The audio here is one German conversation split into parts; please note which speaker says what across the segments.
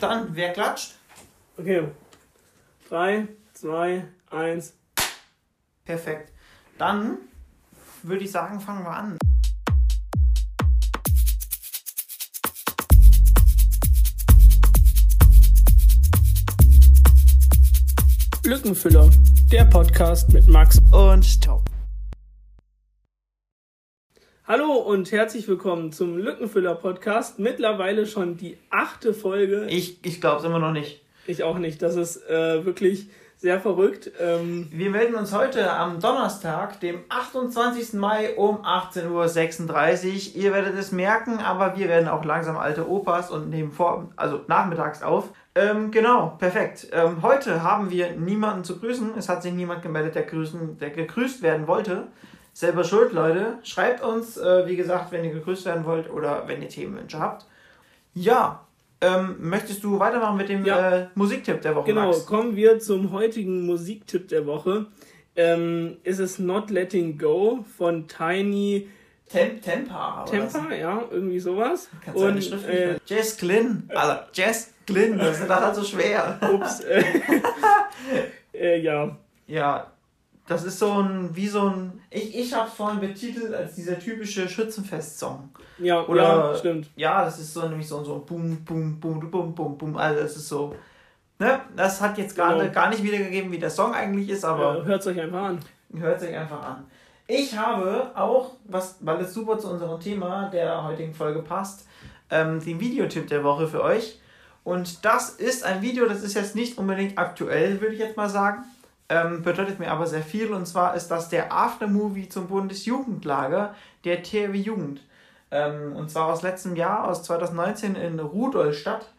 Speaker 1: Dann, wer klatscht?
Speaker 2: Okay. 3, 2, 1.
Speaker 1: Perfekt. Dann würde ich sagen, fangen wir an.
Speaker 2: Lückenfüller, der Podcast mit Max
Speaker 1: und Tom.
Speaker 2: Hallo und herzlich willkommen zum Lückenfüller Podcast. Mittlerweile schon die achte Folge.
Speaker 1: Ich, ich glaube es immer noch nicht.
Speaker 2: Ich auch nicht. Das ist äh, wirklich sehr verrückt. Ähm,
Speaker 1: Wir melden uns heute am Donnerstag, dem 28. Mai um 18.36 Uhr. Ihr werdet es merken, aber wir werden auch langsam alte Opas und nehmen vor, also nachmittags auf. Ähm, genau, perfekt. Ähm, heute haben wir niemanden zu grüßen. Es hat sich niemand gemeldet, der, grüßen, der gegrüßt werden wollte. Selber schuld, Leute. Schreibt uns, äh, wie gesagt, wenn ihr gegrüßt werden wollt oder wenn ihr Themenwünsche habt. Ja, ähm, möchtest du weitermachen mit dem
Speaker 2: Ja.
Speaker 1: äh, Musiktipp der Woche?
Speaker 2: genau,
Speaker 1: Max?
Speaker 2: kommen wir zum heutigen Musiktipp der Woche. Ähm, ist es Not Letting Go von Tiny
Speaker 1: Tem Tempa.
Speaker 2: Temper, ja, irgendwie sowas.
Speaker 1: Kannst
Speaker 2: Und
Speaker 1: Schrift
Speaker 2: äh,
Speaker 1: Jess Glynn. Alter, Jess Glynn, das ist halt so schwer.
Speaker 2: ups, äh, äh, ja,
Speaker 1: Ja, das ist so ein, wie so ein, ich, ich hab's vorhin betitelt als dieser typische Schützenfest-Song.
Speaker 2: ja,
Speaker 1: Oder-
Speaker 2: ja, stimmt.
Speaker 1: Ja, das ist so nämlich so, so Boom, Boom, Boom, Boom, Boom, Boom, also das ist so, ne, das hat jetzt gar,
Speaker 2: Genau.
Speaker 1: gar nicht wiedergegeben, wie der Song eigentlich ist, aber
Speaker 2: Äh, Hört euch einfach an.
Speaker 1: hört sich einfach an. Ich habe auch, was, weil es super zu unserem Thema der heutigen Folge passt, ähm, den Videotipp der Woche für euch. Und das ist ein Video, das ist jetzt nicht unbedingt aktuell, würde ich jetzt mal sagen. Ähm, bedeutet mir aber sehr viel. Und zwar ist das der Aftermovie zum Bundesjugendlager der THW Jugend. Ähm, und zwar aus letztem Jahr, aus 2019 in Rudolstadt.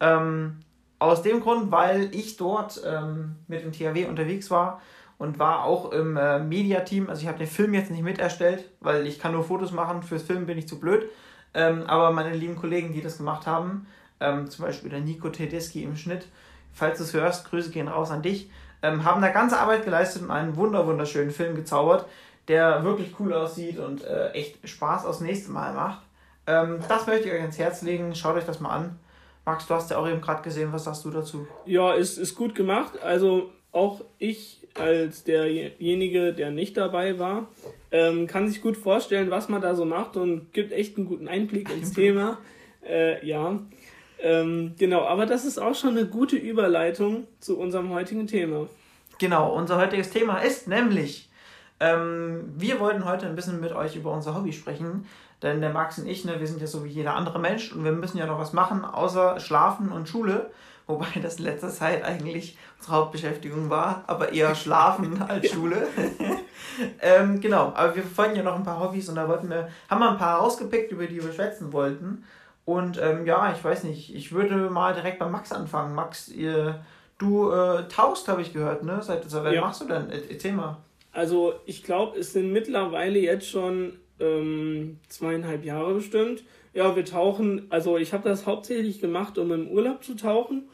Speaker 1: Ähm, aus dem Grund, weil ich dort ähm, mit dem THW unterwegs war und war auch im äh, Mediateam. Also ich habe den Film jetzt nicht miterstellt, weil ich kann nur Fotos machen. Fürs Film bin ich zu blöd. Ähm, aber meine lieben Kollegen, die das gemacht haben, ähm, zum Beispiel der Nico Tedeschi im Schnitt, falls du es hörst, Grüße gehen raus an dich, ähm, haben da ganze Arbeit geleistet und einen wunder wunderschönen Film gezaubert, der wirklich cool aussieht und äh, echt Spaß aufs nächste Mal macht. Ähm, das möchte ich euch ans Herz legen. Schaut euch das mal an. Max, du hast ja auch eben gerade gesehen. Was sagst du dazu?
Speaker 2: Ja, ist, ist gut gemacht. Also auch ich als derjenige, der nicht dabei war, ähm, kann sich gut vorstellen, was man da so macht und gibt echt einen guten Einblick ins Thema. Äh, ja, ähm, genau. Aber das ist auch schon eine gute Überleitung zu unserem heutigen Thema.
Speaker 1: Genau, unser heutiges Thema ist nämlich, ähm, wir wollten heute ein bisschen mit euch über unser Hobby sprechen, denn der Max und ich, ne, wir sind ja so wie jeder andere Mensch und wir müssen ja noch was machen, außer schlafen und Schule, wobei das in letzter Zeit eigentlich unsere Hauptbeschäftigung war, aber eher schlafen als Schule. ähm, genau, aber wir verfolgen ja noch ein paar Hobbys und da wollten wir, haben wir ein paar rausgepickt, über die wir schwätzen wollten. Und ähm, ja, ich weiß nicht, ich würde mal direkt bei Max anfangen. Max, ihr, du äh, tauchst, habe ich gehört, ne? Seit, seit wann
Speaker 2: Ja.
Speaker 1: machst du denn? Er- Erzähl mal.
Speaker 2: Also ich glaube, es sind mittlerweile jetzt schon ähm, zweieinhalb Jahre bestimmt. Ja, wir tauchen, also ich habe das hauptsächlich gemacht, um im Urlaub zu tauchen.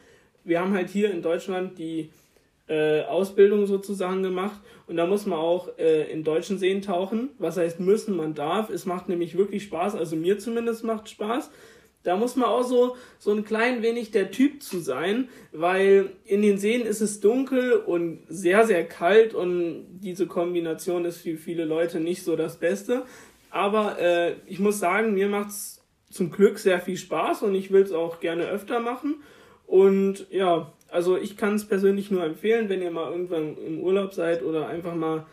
Speaker 2: Wir haben halt hier in Deutschland die äh, Ausbildung sozusagen gemacht und da muss man auch äh, in deutschen Seen tauchen. Was heißt müssen, man darf. Es macht nämlich wirklich Spaß, also mir zumindest macht Spaß. Da muss man auch so, so ein klein wenig der Typ zu sein, weil in den Seen ist es dunkel und sehr, sehr kalt und diese Kombination ist für viele Leute nicht so das Beste. Aber äh, ich muss sagen, mir macht's zum Glück sehr viel Spaß und ich will es auch gerne öfter machen. Und ja, also ich kann es persönlich nur empfehlen, wenn ihr mal irgendwann im Urlaub seid oder einfach mal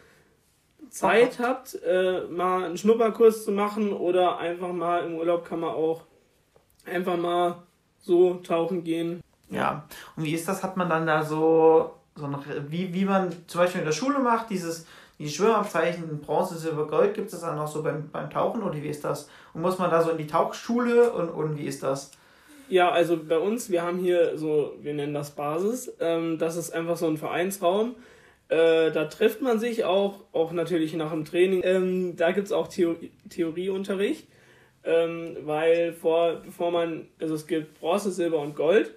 Speaker 2: Zeit habt, äh, mal einen Schnupperkurs zu machen oder einfach mal im Urlaub kann man auch einfach mal so tauchen gehen.
Speaker 1: Ja. Und wie ist das? Hat man dann da so, so noch, wie, wie man zum Beispiel in der Schule macht, dieses, die Schwimmabzeichen Bronze, Silber, Gold, gibt es das dann auch so beim, beim Tauchen oder wie ist das? Und muss man da so in die Tauchschule und, und wie ist das?
Speaker 2: Ja, also bei uns, wir haben hier so, wir nennen das Basis. Ähm, das ist einfach so ein Vereinsraum. Äh, da trifft man sich auch, auch natürlich nach dem Training. Ähm, da gibt's auch Theo Theorieunterricht, ähm, weil vor, bevor man, also es gibt Bronze, Silber und Gold.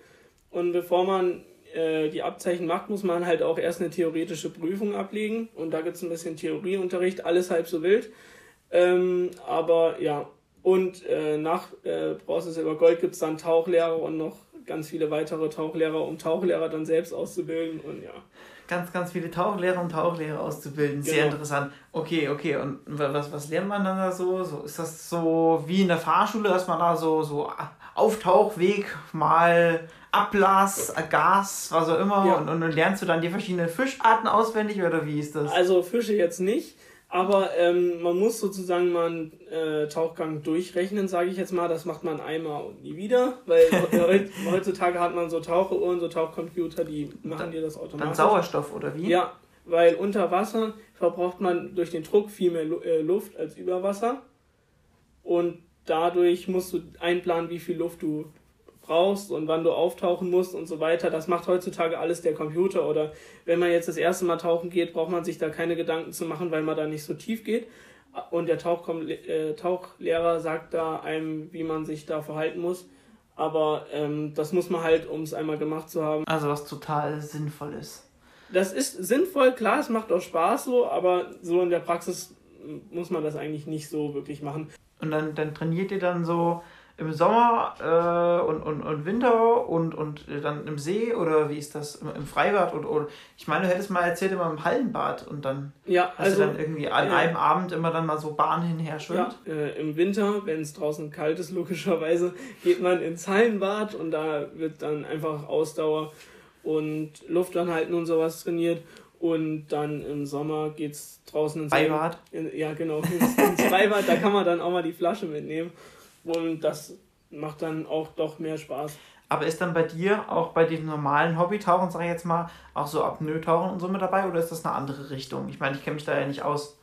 Speaker 2: Und bevor man äh, die Abzeichen macht, muss man halt auch erst eine theoretische Prüfung ablegen. Und da gibt's ein bisschen Theorieunterricht, alles halb so wild. Ähm, aber ja, und äh, nach äh, Bronze, Silber, Gold gibt's dann Tauchlehrer und noch ganz viele weitere Tauchlehrer, um Tauchlehrer dann selbst auszubilden und ja.
Speaker 1: Ganz, ganz viele Tauchlehrer und Tauchlehrer auszubilden. Sehr genau. interessant. Okay, okay. Und was, was lernt man dann da so? so? Ist das so wie in der Fahrschule, dass man da so, so Auftauchweg mal Ablass, Gas, was auch immer. Ja. Und, und, und lernst du dann die verschiedenen Fischarten auswendig oder wie ist das?
Speaker 2: Also Fische jetzt nicht. Aber ähm, man muss sozusagen mal einen äh, Tauchgang durchrechnen, sage ich jetzt mal. Das macht man einmal und nie wieder, weil heutzutage hat man so Taucheruhren, so Tauchcomputer, die machen dann, dir das automatisch. Dann
Speaker 1: Sauerstoff oder wie?
Speaker 2: Ja, weil unter Wasser verbraucht man durch den Druck viel mehr äh, Luft als über Wasser. Und dadurch musst du einplanen, wie viel Luft du brauchst und wann du auftauchen musst und so weiter. Das macht heutzutage alles der Computer. Oder wenn man jetzt das erste Mal tauchen geht, braucht man sich da keine Gedanken zu machen, weil man da nicht so tief geht. Und der Tauchkom äh, Tauchlehrer sagt da einem, wie man sich da verhalten muss. Aber ähm, das muss man halt, um es einmal gemacht zu haben.
Speaker 1: Also was total sinnvoll ist.
Speaker 2: Das ist sinnvoll, klar, es macht auch Spaß so, aber so in der Praxis muss man das eigentlich nicht so wirklich machen.
Speaker 1: Und dann, dann trainiert ihr dann so im Sommer äh, und, und, und Winter und, und dann im See oder wie ist das im, im Freibad und, oder ich meine du hättest mal erzählt immer im Hallenbad und dann ja, hast also, du dann irgendwie an äh, einem Abend immer dann mal so Bahn hinher schwimmt.
Speaker 2: Ja, äh, im Winter, wenn es draußen kalt ist logischerweise, geht man ins Hallenbad und da wird dann einfach Ausdauer und Luftanhalten und sowas trainiert und dann im Sommer geht es draußen ins Freibad. ja, genau, ins, ins Freibad, da kann man dann auch mal die Flasche mitnehmen. Und das macht dann auch doch mehr Spaß.
Speaker 1: Aber ist dann bei dir auch bei diesem normalen Hobbytauchen, sag ich jetzt mal, auch so Apnoe-Tauchen und so mit dabei oder ist das eine andere Richtung? Ich meine, ich kenne mich da ja nicht aus.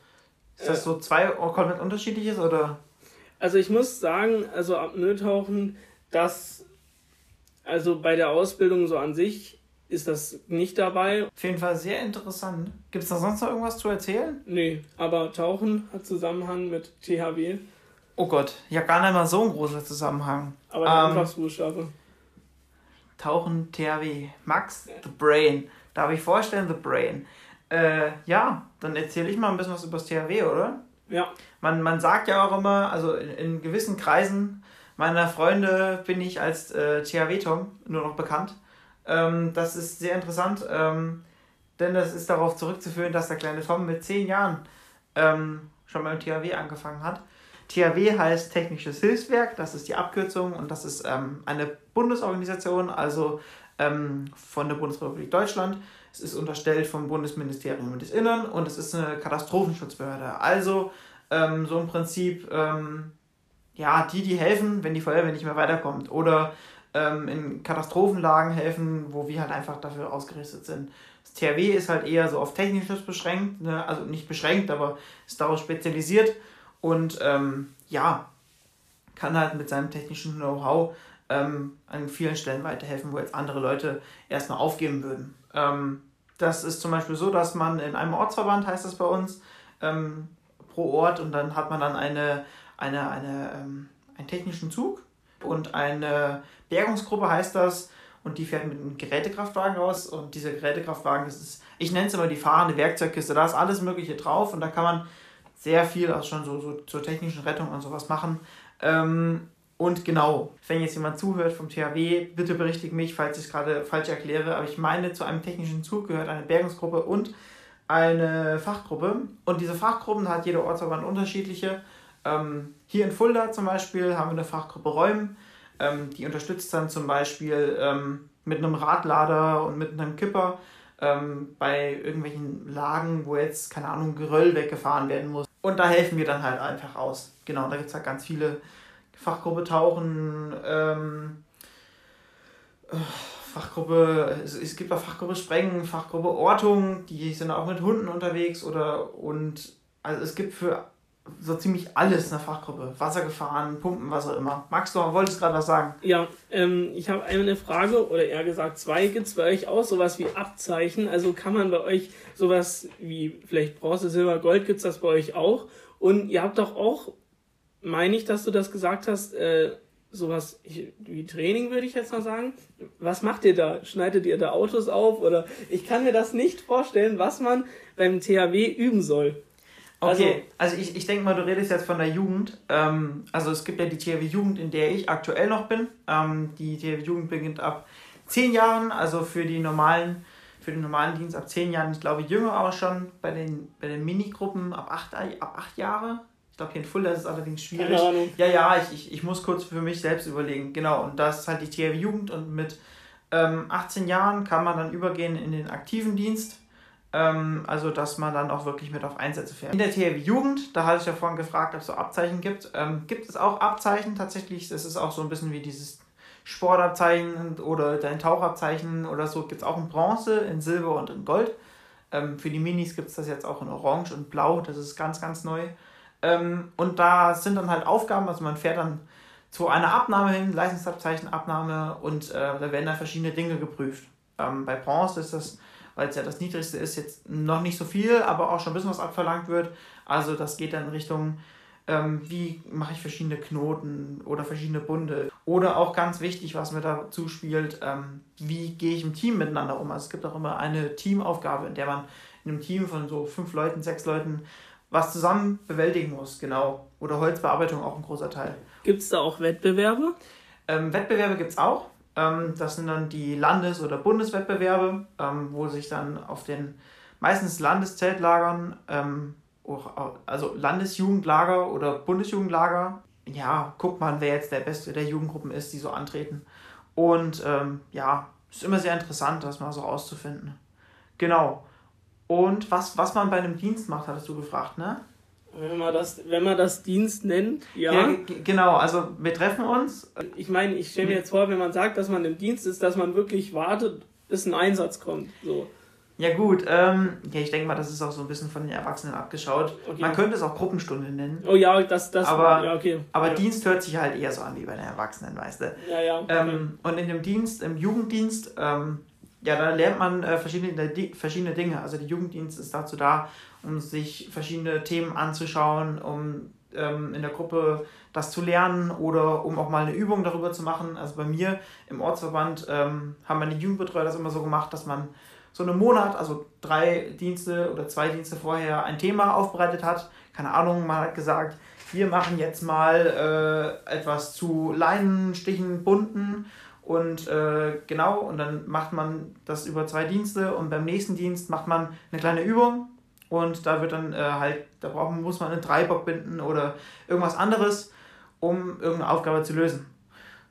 Speaker 1: Ist das äh, so zwei komplett unterschiedliches oder?
Speaker 2: Also ich muss sagen, also Apnoe-Tauchen, das, also bei der Ausbildung so an sich ist das nicht dabei.
Speaker 1: Auf jeden Fall sehr interessant. Gibt es da sonst noch irgendwas zu erzählen?
Speaker 2: Nee, aber Tauchen hat Zusammenhang mit THW.
Speaker 1: Oh Gott, ja gar nicht mal so ein großer Zusammenhang.
Speaker 2: Aber der ähm, Anfangsbuchstabe.
Speaker 1: Tauchen, THW. Max, The Brain. Darf ich vorstellen, The Brain. Äh, ja, dann erzähle ich mal ein bisschen was über das THW, oder?
Speaker 2: Ja.
Speaker 1: Man, man sagt ja auch immer, also in, in gewissen Kreisen meiner Freunde bin ich als äh, THW-Tom nur noch bekannt. Ähm, das ist sehr interessant, ähm, denn das ist darauf zurückzuführen, dass der kleine Tom mit zehn Jahren ähm, schon beim THW angefangen hat. THW heißt Technisches Hilfswerk, das ist die Abkürzung und das ist ähm, eine Bundesorganisation, also ähm, von der Bundesrepublik Deutschland. Es ist unterstellt vom Bundesministerium des Innern und es ist eine Katastrophenschutzbehörde. Also ähm, so im Prinzip, ähm, ja, die, die helfen, wenn die Feuerwehr nicht mehr weiterkommt oder ähm, in Katastrophenlagen helfen, wo wir halt einfach dafür ausgerüstet sind. Das THW ist halt eher so auf Technisches beschränkt, ne? also nicht beschränkt, aber ist darauf spezialisiert und ähm, ja, kann halt mit seinem technischen Know-how ähm, an vielen Stellen weiterhelfen, wo jetzt andere Leute erstmal aufgeben würden. Ähm, das ist zum Beispiel so, dass man in einem Ortsverband, heißt das bei uns, ähm, pro Ort und dann hat man dann eine, eine, eine, ähm, einen technischen Zug und eine Bergungsgruppe heißt das und die fährt mit einem Gerätekraftwagen raus und dieser Gerätekraftwagen, das ist, ich nenne es immer die fahrende Werkzeugkiste, da ist alles Mögliche drauf und da kann man sehr viel auch schon so, so zur technischen Rettung und sowas machen. Ähm, und genau, wenn jetzt jemand zuhört vom THW, bitte berichtigt mich, falls ich es gerade falsch erkläre, aber ich meine, zu einem technischen Zug gehört eine Bergungsgruppe und eine Fachgruppe. Und diese Fachgruppen hat jeder Ortsverband unterschiedliche. Ähm, hier in Fulda zum Beispiel haben wir eine Fachgruppe Räumen, ähm, die unterstützt dann zum Beispiel ähm, mit einem Radlader und mit einem Kipper ähm, bei irgendwelchen Lagen, wo jetzt, keine Ahnung, Geröll weggefahren werden muss. Und da helfen wir dann halt einfach aus. Genau, da gibt es halt ganz viele Fachgruppe Tauchen, ähm, äh, Fachgruppe, es, gibt auch Fachgruppe Sprengen, Fachgruppe Ortung, die sind auch mit Hunden unterwegs oder und also es gibt für so ziemlich alles in der Fachgruppe. Wasser gefahren, Pumpen, was auch immer. Max, du wolltest gerade was sagen?
Speaker 2: Ja, ähm, ich habe eine Frage, oder eher gesagt zwei. Gibt es bei euch auch sowas wie Abzeichen? Also kann man bei euch sowas wie vielleicht Bronze, Silber, Gold, gibt es das bei euch auch? Und ihr habt doch auch, meine ich, dass du das gesagt hast, äh, sowas wie Training, würde ich jetzt mal sagen. Was macht ihr da? Schneidet ihr da Autos auf? Oder ich kann mir das nicht vorstellen, was man beim THW üben soll.
Speaker 1: Okay, also, also ich, ich denke mal, du redest jetzt von der Jugend. Ähm, also es gibt ja die THW Jugend, in der ich aktuell noch bin. Ähm, die THW Jugend beginnt ab zehn Jahren, also für die normalen, für den normalen Dienst ab zehn Jahren. Ich glaube jünger aber schon bei den, bei den Minigruppen ab acht, ab acht Jahre. Ich glaube, hier in Fulda ist es allerdings schwierig. Ja, ja, ich, ich, ich muss kurz für mich selbst überlegen. Genau, und das ist halt die THW Jugend und mit ähm, 18 Jahren kann man dann übergehen in den aktiven Dienst also, dass man dann auch wirklich mit auf Einsätze fährt. In der THW Jugend, da hatte ich ja vorhin gefragt, ob es so Abzeichen gibt. Ähm, gibt es auch Abzeichen tatsächlich? Das ist auch so ein bisschen wie dieses Sportabzeichen oder dein Tauchabzeichen oder so. Gibt es auch in Bronze, in Silber und in Gold. Ähm, für die Minis gibt es das jetzt auch in Orange und Blau. Das ist ganz, ganz neu. Ähm, und da sind dann halt Aufgaben, also man fährt dann zu einer Abnahme hin, Leistungsabzeichenabnahme und äh, da werden dann verschiedene Dinge geprüft. Ähm, bei Bronze ist das weil es ja das niedrigste ist, jetzt noch nicht so viel, aber auch schon ein bisschen was abverlangt wird. Also das geht dann in Richtung, ähm, wie mache ich verschiedene Knoten oder verschiedene Bunde. Oder auch ganz wichtig, was mir dazu spielt, ähm, wie gehe ich im Team miteinander um. Also es gibt auch immer eine Teamaufgabe, in der man in einem Team von so fünf Leuten, sechs Leuten was zusammen bewältigen muss, genau. Oder Holzbearbeitung auch ein großer Teil.
Speaker 2: Gibt es da auch Wettbewerbe?
Speaker 1: Ähm, Wettbewerbe gibt es auch. Ähm, das sind dann die Landes- oder Bundeswettbewerbe, ähm, wo sich dann auf den meistens Landeszeltlagern, ähm, also Landesjugendlager oder Bundesjugendlager, ja, guckt man, wer jetzt der Beste der Jugendgruppen ist, die so antreten. Und ähm, ja, ist immer sehr interessant, das mal so rauszufinden. Genau. Und was, was man bei einem Dienst macht, hattest du gefragt, ne?
Speaker 2: Wenn man das, wenn man das Dienst nennt, ja.
Speaker 1: ja genau, also wir treffen uns.
Speaker 2: Ich meine, ich stelle mir jetzt vor, wenn man sagt, dass man im Dienst ist, dass man wirklich wartet, bis ein Einsatz kommt. So.
Speaker 1: Ja gut, ähm, ja, ich denke mal, das ist auch so ein bisschen von den Erwachsenen abgeschaut. Okay. Man könnte es auch Gruppenstunde nennen.
Speaker 2: Oh ja, das, das
Speaker 1: aber,
Speaker 2: ja, okay.
Speaker 1: Aber
Speaker 2: ja.
Speaker 1: Dienst hört sich halt eher so an wie bei den Erwachsenen, weißt du.
Speaker 2: Ja, ja. Okay.
Speaker 1: Ähm, und in dem Dienst, im Jugenddienst, ähm, ja, da lernt man äh, verschiedene, verschiedene Dinge. Also der Jugenddienst ist dazu da, um sich verschiedene Themen anzuschauen, um ähm, in der Gruppe das zu lernen oder um auch mal eine Übung darüber zu machen. Also bei mir im Ortsverband ähm, haben meine Jugendbetreuer das immer so gemacht, dass man so einen Monat, also drei Dienste oder zwei Dienste vorher ein Thema aufbereitet hat. Keine Ahnung, man hat gesagt, wir machen jetzt mal äh, etwas zu Leinenstichen, Bunten und äh, genau, und dann macht man das über zwei Dienste und beim nächsten Dienst macht man eine kleine Übung und da wird dann äh, halt, da braucht, muss man einen Dreibock binden oder irgendwas anderes, um irgendeine Aufgabe zu lösen.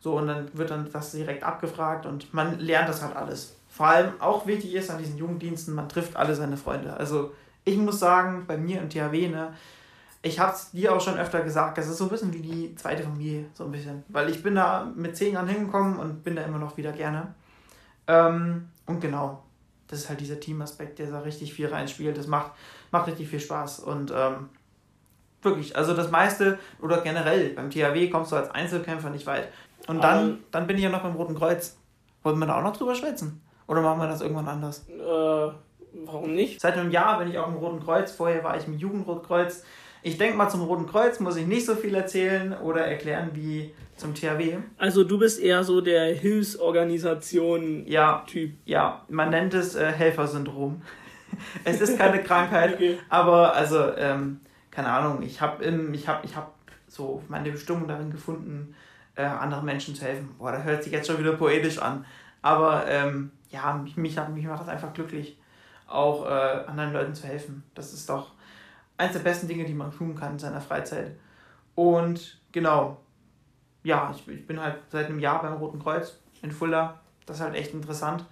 Speaker 1: So, und dann wird dann das direkt abgefragt und man lernt das halt alles. Vor allem auch wichtig ist an diesen Jugenddiensten, man trifft alle seine Freunde. Also ich muss sagen, bei mir im THW, ne, ich habe es dir auch schon öfter gesagt, das ist so ein bisschen wie die zweite Familie, so ein bisschen. Weil ich bin da mit zehn Jahren hingekommen und bin da immer noch wieder gerne. Ähm, und genau, das ist halt dieser Teamaspekt, der da richtig viel reinspielt. Das macht, macht richtig viel Spaß. Und ähm, wirklich, also das meiste oder generell beim THW kommst du als Einzelkämpfer nicht weit. Und dann, um, dann bin ich ja noch beim Roten Kreuz. Wollen wir da auch noch drüber schwätzen? Oder machen wir das irgendwann anders?
Speaker 2: Äh, warum nicht?
Speaker 1: Seit einem Jahr bin ich auch im Roten Kreuz. Vorher war ich im Jugendrotkreuz. Ich denke mal, zum Roten Kreuz muss ich nicht so viel erzählen oder erklären wie zum THW.
Speaker 2: Also du bist eher so der Hilfsorganisation-Typ.
Speaker 1: Ja, ja, man nennt es äh, Helfersyndrom. es ist keine Krankheit, okay. aber also, ähm, keine Ahnung, ich habe ich hab, ich hab so meine Bestimmung darin gefunden, äh, anderen Menschen zu helfen. Boah, das hört sich jetzt schon wieder poetisch an. Aber ähm, ja, mich, mich, mich macht das einfach glücklich, auch äh, anderen Leuten zu helfen. Das ist doch eins der besten Dinge, die man tun kann in seiner Freizeit. Und genau, ja, ich, ich bin halt seit einem Jahr beim Roten Kreuz in Fulda. Das ist halt echt interessant.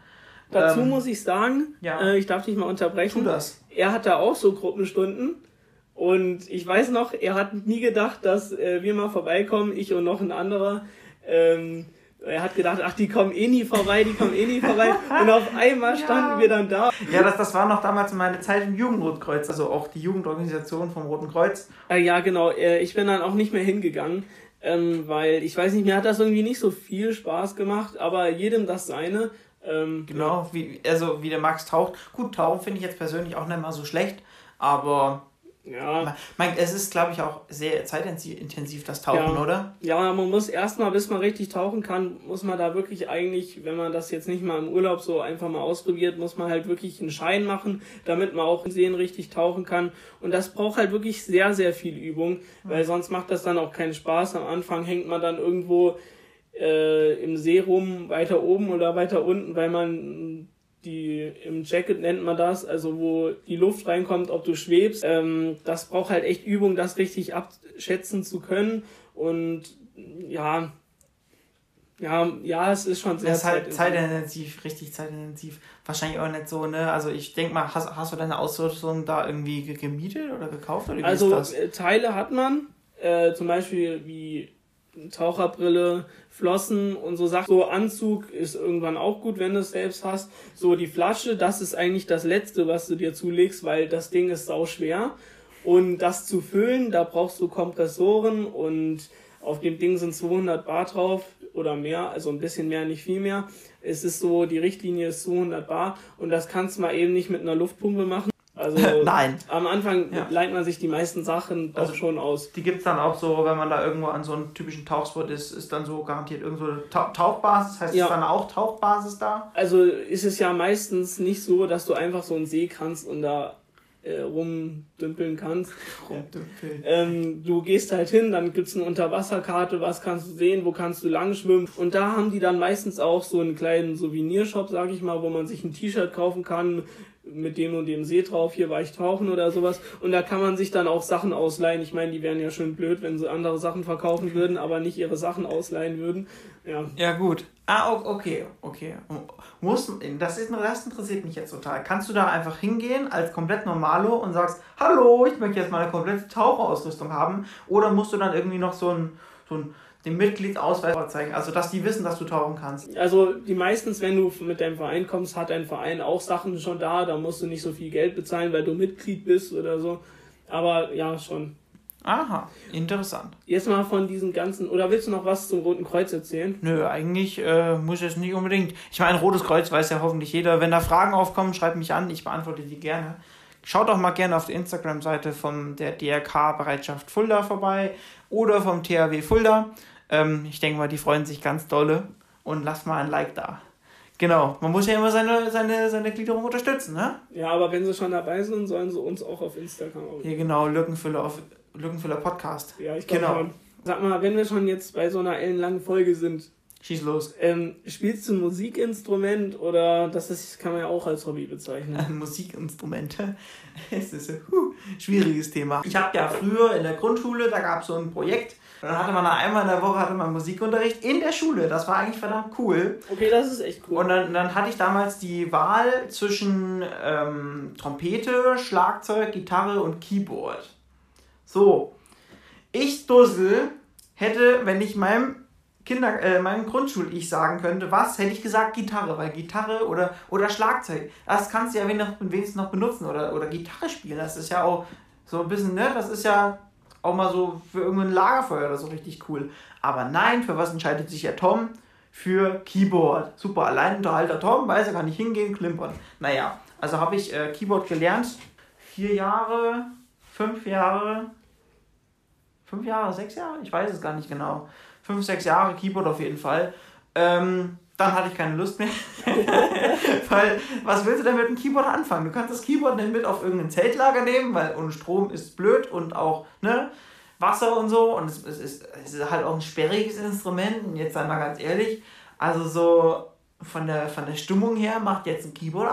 Speaker 2: Dazu ähm, muss ich sagen, ja. äh, ich darf dich mal unterbrechen.
Speaker 1: Tu das.
Speaker 2: Er hatte auch so Gruppenstunden. Und ich weiß noch, er hat nie gedacht, dass äh, wir mal vorbeikommen, ich und noch ein anderer. Ähm, er hat gedacht, ach, die kommen eh nie vorbei, die kommen eh nie vorbei. Und auf einmal standen ja. wir dann da.
Speaker 1: Ja, das, das war noch damals meine Zeit im Jugendrotkreuz, also auch die Jugendorganisation vom Roten Kreuz.
Speaker 2: Äh, ja, genau. Äh, ich bin dann auch nicht mehr hingegangen, ähm, weil ich weiß nicht, mir hat das irgendwie nicht so viel Spaß gemacht, aber jedem das seine. Ähm,
Speaker 1: genau, wie, also wie der Max taucht. Gut, tauchen finde ich jetzt persönlich auch nicht mal so schlecht, aber Ja. Man, es ist, glaube ich, auch sehr zeitintensiv, das Tauchen,
Speaker 2: ja.
Speaker 1: oder?
Speaker 2: Ja, man muss erstmal, bis man richtig tauchen kann, muss man da wirklich eigentlich, wenn man das jetzt nicht mal im Urlaub so einfach mal ausprobiert, muss man halt wirklich einen Schein machen, damit man auch in Seen richtig tauchen kann. Und das braucht halt wirklich sehr, sehr viel Übung, weil sonst macht das dann auch keinen Spaß. Am Anfang hängt man dann irgendwo äh, im See rum, weiter oben oder weiter unten, weil man die im Jacket nennt man das, also wo die Luft reinkommt, ob du schwebst. Ähm, das braucht halt echt Übung, das richtig abschätzen zu können. Und ja, ja, ja, es ist schon sehr
Speaker 1: ist halt zeitintensiv, richtig zeitintensiv. Wahrscheinlich auch nicht so, ne? Also ich denke mal, hast, hast du deine Ausrüstung da irgendwie gemietet oder gekauft? Oder
Speaker 2: also äh, Teile hat man, äh, zum Beispiel wie Taucherbrille, Flossen und so Sachen. So Anzug ist irgendwann auch gut, wenn du es selbst hast. So die Flasche, das ist eigentlich das Letzte, was du dir zulegst, weil das Ding ist sau schwer. Und das zu füllen, da brauchst du Kompressoren und auf dem Ding sind 200 Bar drauf oder mehr, also ein bisschen mehr, nicht viel mehr. Es ist so, die Richtlinie ist 200 Bar und das kannst du mal eben nicht mit einer Luftpumpe machen. Also Nein. am Anfang ja. leitet man sich die meisten Sachen also, schon aus.
Speaker 1: Die gibt es dann auch so, wenn man da irgendwo an so einem typischen Tauchspot ist, ist dann so garantiert irgendwo eine Tauchbasis. Heißt ja. ist dann auch Tauchbasis da?
Speaker 2: Also ist es ja meistens nicht so, dass du einfach so einen See kannst und da äh, rumdümpeln kannst. Rumdümpeln. Ähm, du gehst halt hin, dann gibt es eine Unterwasserkarte, was kannst du sehen, wo kannst du lang schwimmen. Und da haben die dann meistens auch so einen kleinen Souvenirshop, sag ich mal, wo man sich ein T-Shirt kaufen kann mit dem und dem See drauf, hier war ich tauchen oder sowas. Und da kann man sich dann auch Sachen ausleihen. Ich meine, die wären ja schön blöd, wenn sie andere Sachen verkaufen würden, aber nicht ihre Sachen ausleihen würden. Ja,
Speaker 1: ja gut. Ah, okay, okay. Muss, das, ist, das interessiert mich jetzt total. Kannst du da einfach hingehen als komplett Normalo und sagst, hallo, ich möchte jetzt mal eine komplette Taucherausrüstung haben? Oder musst du dann irgendwie noch so ein, so ein den Mitgliedsausweis zeigen, also dass die wissen, dass du tauchen kannst.
Speaker 2: Also die meistens, wenn du mit deinem Verein kommst, hat dein Verein auch Sachen schon da, da musst du nicht so viel Geld bezahlen, weil du Mitglied bist oder so. Aber ja, schon.
Speaker 1: Aha, interessant.
Speaker 2: Jetzt mal von diesen ganzen, oder willst du noch was zum Roten Kreuz erzählen?
Speaker 1: Nö, eigentlich äh, muss es nicht unbedingt. Ich meine, Rotes Kreuz weiß ja hoffentlich jeder. Wenn da Fragen aufkommen, schreibt mich an, ich beantworte die gerne. Schaut auch mal gerne auf der Instagram-Seite von der DRK Bereitschaft Fulda vorbei oder vom THW Fulda. Ähm, ich denke mal, die freuen sich ganz dolle und lasst mal ein Like da. Genau, man muss ja immer seine, seine, seine Gliederung unterstützen, ne?
Speaker 2: Ja, aber wenn sie schon dabei sind, sollen sie uns auch auf Instagram
Speaker 1: abonnieren. Hier genau, Lückenfüller auf Lückenfüller Podcast.
Speaker 2: Ja, ich glaube genau. schon. Sag mal, wenn wir schon jetzt bei so einer ellenlangen Folge sind.
Speaker 1: Schieß los.
Speaker 2: Ähm, spielst du ein Musikinstrument oder das ist, kann man ja auch als Hobby bezeichnen?
Speaker 1: Musikinstrumente. Es ist ein huh, schwieriges Thema. Ich habe ja früher in der Grundschule, da gab es so ein Projekt, dann hatte man einmal in der Woche hatte man Musikunterricht in der Schule. Das war eigentlich verdammt cool.
Speaker 2: Okay, das ist echt cool.
Speaker 1: Und dann, dann hatte ich damals die Wahl zwischen ähm, Trompete, Schlagzeug, Gitarre und Keyboard. So, ich Dussel hätte, wenn ich meinem Kinder, äh, meinem Grundschul-Ich sagen könnte, was, hätte ich gesagt Gitarre, weil Gitarre oder, oder Schlagzeug, das kannst du ja wenigstens noch benutzen oder, oder Gitarre spielen. Das ist ja auch so ein bisschen, ne, das ist ja auch mal so für irgendein Lagerfeuer oder so richtig cool. Aber nein, für was entscheidet sich ja Tom? Für Keyboard. Super, Alleinunterhalter Tom, weiß er, kann nicht hingehen, klimpern. Naja, also habe ich äh, Keyboard gelernt. Vier Jahre, fünf Jahre, fünf Jahre, sechs Jahre? Ich weiß es gar nicht genau. Fünf, sechs Jahre Keyboard auf jeden Fall. Ähm, dann hatte ich keine Lust mehr. weil, was willst du denn mit dem Keyboard anfangen? Du kannst das Keyboard nicht mit auf irgendein Zeltlager nehmen, weil ohne Strom ist blöd und auch, ne? Wasser und so. Und es, es, ist, es ist halt auch ein sperriges Instrument. Und jetzt einmal ganz ehrlich, also so von der, von der Stimmung her macht jetzt ein Keyboard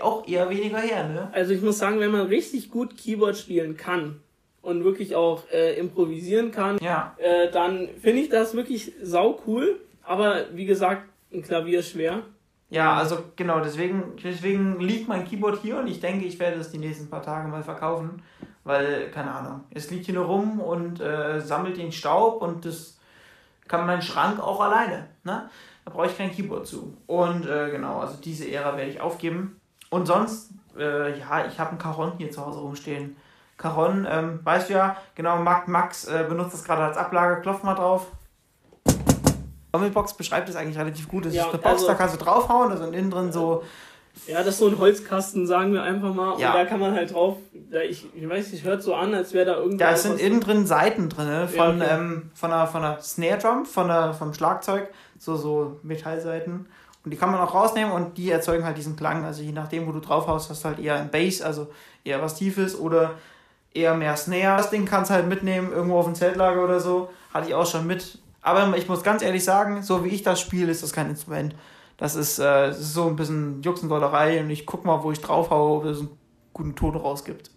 Speaker 1: auch eher weniger her, ne?
Speaker 2: Also ich muss sagen, wenn man richtig gut Keyboard spielen kann und wirklich auch äh, improvisieren kann,
Speaker 1: ja.
Speaker 2: äh, dann finde ich das wirklich sau cool. Aber wie gesagt, ein Klavier schwer.
Speaker 1: Ja, also genau, deswegen, deswegen liegt mein Keyboard hier und ich denke, ich werde es die nächsten paar Tage mal verkaufen, weil, keine Ahnung, es liegt hier nur rum und äh, sammelt den Staub und das kann mein Schrank auch alleine. Ne? Da brauche ich kein Keyboard zu. Und äh, genau, also diese Ära werde ich aufgeben. Und sonst, äh, ja, ich habe ein Caron hier zu Hause rumstehen. Caron, ähm, weißt du ja, genau, Max äh, benutzt das gerade als Ablage, klopf mal drauf. Box beschreibt es eigentlich relativ gut. Das ja, ist eine Box, also, da kannst du draufhauen, sind innen drin so
Speaker 2: Ja, das ist so ein Holzkasten, sagen wir einfach mal.
Speaker 1: Ja.
Speaker 2: Und da kann man halt drauf. da Ich, ich weiß nicht, hört so an, als wäre da irgendwie.
Speaker 1: Da sind innen drin Seiten drin, ne? von,
Speaker 2: Ja, okay.
Speaker 1: ähm, von, der, von der Snare Drum, von der, vom Schlagzeug, so, so Metallseiten. Und die kann man auch rausnehmen und die erzeugen halt diesen Klang. Also je nachdem, wo du drauf haust, hast du halt eher ein Bass, also eher was Tiefes oder eher mehr Snare. Das Ding kannst du halt mitnehmen, irgendwo auf dem Zeltlager oder so. Hatte ich auch schon mit. Aber ich muss ganz ehrlich sagen, so wie ich das spiele, ist das kein Instrument. Das ist, äh, das ist so ein bisschen Juxendollerei und ich guck mal, wo ich drauf haue, ob es einen guten Ton rausgibt.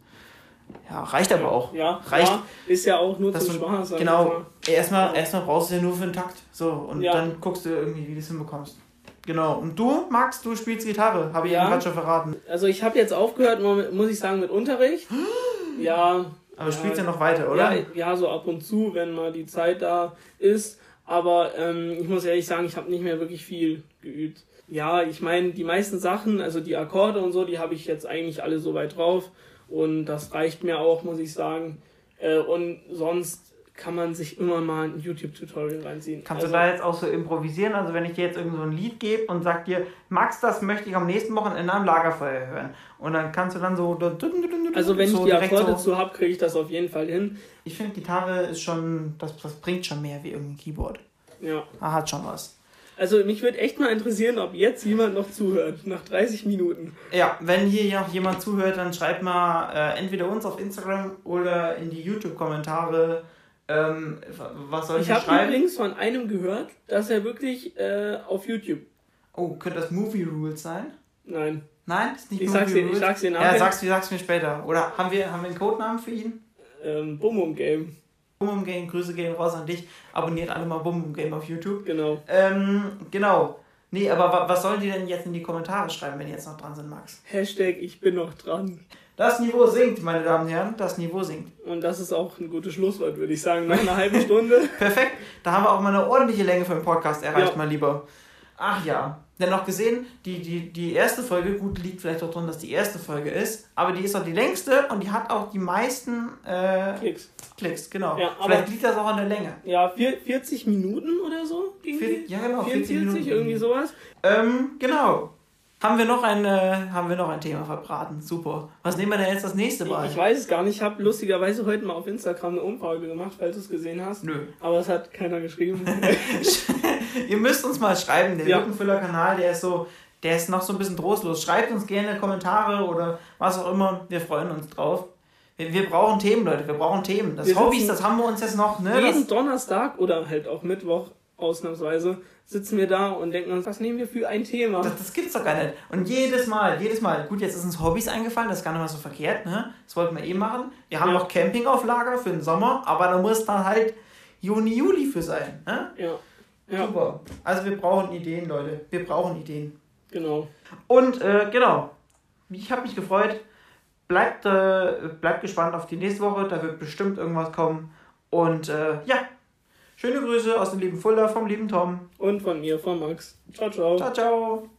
Speaker 1: Ja, reicht aber auch.
Speaker 2: Ja,
Speaker 1: Reicht.
Speaker 2: Ja, ist ja auch nur
Speaker 1: Das
Speaker 2: zum Spaß.
Speaker 1: Genau.
Speaker 2: mal.
Speaker 1: Erstmal, erstmal brauchst du ja nur für den Takt. So, und
Speaker 2: Ja.
Speaker 1: dann guckst du irgendwie, wie du es hinbekommst. Genau. Und du, Max, du spielst Gitarre, habe ich
Speaker 2: Ja.
Speaker 1: ja. gerade schon verraten.
Speaker 2: Also ich habe jetzt aufgehört, muss ich sagen, mit Unterricht. Ja.
Speaker 1: Aber du spielst ja noch weiter, oder?
Speaker 2: Ja, ja, so ab und zu, wenn mal die Zeit da ist. Aber ähm, ich muss ehrlich sagen, ich habe nicht mehr wirklich viel geübt. Ja, ich meine, die meisten Sachen, also die Akkorde und so, die habe ich jetzt eigentlich alle so weit drauf. Und das reicht mir auch, muss ich sagen. Äh, und sonst kann man sich immer mal ein YouTube-Tutorial reinziehen.
Speaker 1: Kannst
Speaker 2: also,
Speaker 1: du da jetzt auch so improvisieren? Also wenn ich dir jetzt irgend so ein Lied gebe und sag dir, Max, das möchte ich am nächsten Wochenende am Lagerfeuer hören. Und dann kannst du dann so...
Speaker 2: also wenn
Speaker 1: so
Speaker 2: ich die Akkorde
Speaker 1: so,
Speaker 2: zu habe, kriege ich das auf jeden Fall hin.
Speaker 1: Ich finde, Gitarre ist schon... Das, das bringt schon mehr wie irgendein Keyboard.
Speaker 2: Ja.
Speaker 1: Ah, hat schon was.
Speaker 2: Also mich würde echt mal interessieren, ob jetzt jemand noch zuhört, nach 30 Minuten.
Speaker 1: Ja, wenn hier noch jemand zuhört, dann schreibt mal äh, entweder uns auf Instagram oder in die YouTube-Kommentare, ähm, was soll ich,
Speaker 2: Ich
Speaker 1: hier
Speaker 2: habe
Speaker 1: schreiben?
Speaker 2: übrigens von einem gehört, dass er wirklich äh, auf YouTube.
Speaker 1: Oh, könnte das Movie Rules sein?
Speaker 2: Nein.
Speaker 1: Nein, ist nicht
Speaker 2: Ich
Speaker 1: Movie
Speaker 2: sag's dir- ich
Speaker 1: Rules.
Speaker 2: sag's dir
Speaker 1: Ja,
Speaker 2: nachher.
Speaker 1: sag's, sag's mir später. Oder haben wir, haben wir einen Codenamen für ihn?
Speaker 2: Ähm, Bum Game.
Speaker 1: Bum Game, Grüße gehen raus an dich. Abonniert alle mal Bum Game auf YouTube.
Speaker 2: Genau.
Speaker 1: Ähm, genau. Nee, aber wa was sollen die denn jetzt in die Kommentare schreiben, wenn die jetzt noch dran sind, Max?
Speaker 2: Hashtag ich bin noch dran.
Speaker 1: Das Niveau sinkt, meine Damen und Herren. Das Niveau sinkt.
Speaker 2: Und das ist auch ein gutes Schlusswort, würde ich sagen. Nach einer halben Stunde.
Speaker 1: Perfekt. Da haben wir auch mal eine ordentliche Länge für den Podcast erreicht,
Speaker 2: Ja.
Speaker 1: mal lieber. Ach ja. Denn noch gesehen, die, die, die erste Folge, gut, liegt vielleicht auch daran, dass die erste Folge ist, aber die ist auch die längste und die hat auch die meisten äh,
Speaker 2: Klicks.
Speaker 1: Klicks, genau.
Speaker 2: Ja,
Speaker 1: vielleicht liegt das auch an der Länge.
Speaker 2: Ja, vier, 40 Minuten oder so? die?
Speaker 1: ja, genau, 40
Speaker 2: 44,
Speaker 1: Minuten.
Speaker 2: irgendwie sowas.
Speaker 1: Ähm, genau. Haben wir, noch ein, äh, haben wir noch ein Thema verbraten? Super. Was nehmen wir denn jetzt das nächste Mal?
Speaker 2: Ich, ich weiß es gar nicht. Ich habe lustigerweise heute mal auf Instagram eine Umfrage gemacht, falls du es gesehen hast.
Speaker 1: Nö.
Speaker 2: Aber es hat keiner geschrieben.
Speaker 1: Ihr müsst uns mal schreiben, der
Speaker 2: Ja.
Speaker 1: Lückenfüller-Kanal, der ist so, der ist noch so ein bisschen trostlos. Schreibt uns gerne Kommentare oder was auch immer. Wir freuen uns drauf. Wir, wir brauchen Themen, Leute. Wir brauchen Themen. Das
Speaker 2: Wir
Speaker 1: Hobbys, das haben wir uns jetzt noch, ne?
Speaker 2: Jeden
Speaker 1: Das,
Speaker 2: Donnerstag oder halt auch Mittwoch ausnahmsweise sitzen wir da und denken uns, was nehmen wir für ein Thema?
Speaker 1: das, das gibt's doch gar nicht. Und jedes Mal, jedes Mal. Gut, jetzt ist uns Hobbys eingefallen, das ist gar nicht mal so verkehrt, ne? Das wollten wir eh machen. Wir haben
Speaker 2: Ja.
Speaker 1: noch Camping auf Lager für den Sommer, aber da muss dann halt Juni, Juli für sein, ne?
Speaker 2: Ja. Ja,
Speaker 1: Super. Also wir brauchen Ideen, Leute. Wir brauchen Ideen.
Speaker 2: genau.
Speaker 1: Und äh, genau, ich habe mich gefreut. Bleibt, äh, bleibt gespannt auf die nächste Woche, da wird bestimmt irgendwas kommen. Und äh, ja, schöne Grüße aus dem lieben Fuller, vom lieben Tom.
Speaker 2: Und von mir, von Max. Ciao, ciao.
Speaker 1: Ciao, ciao.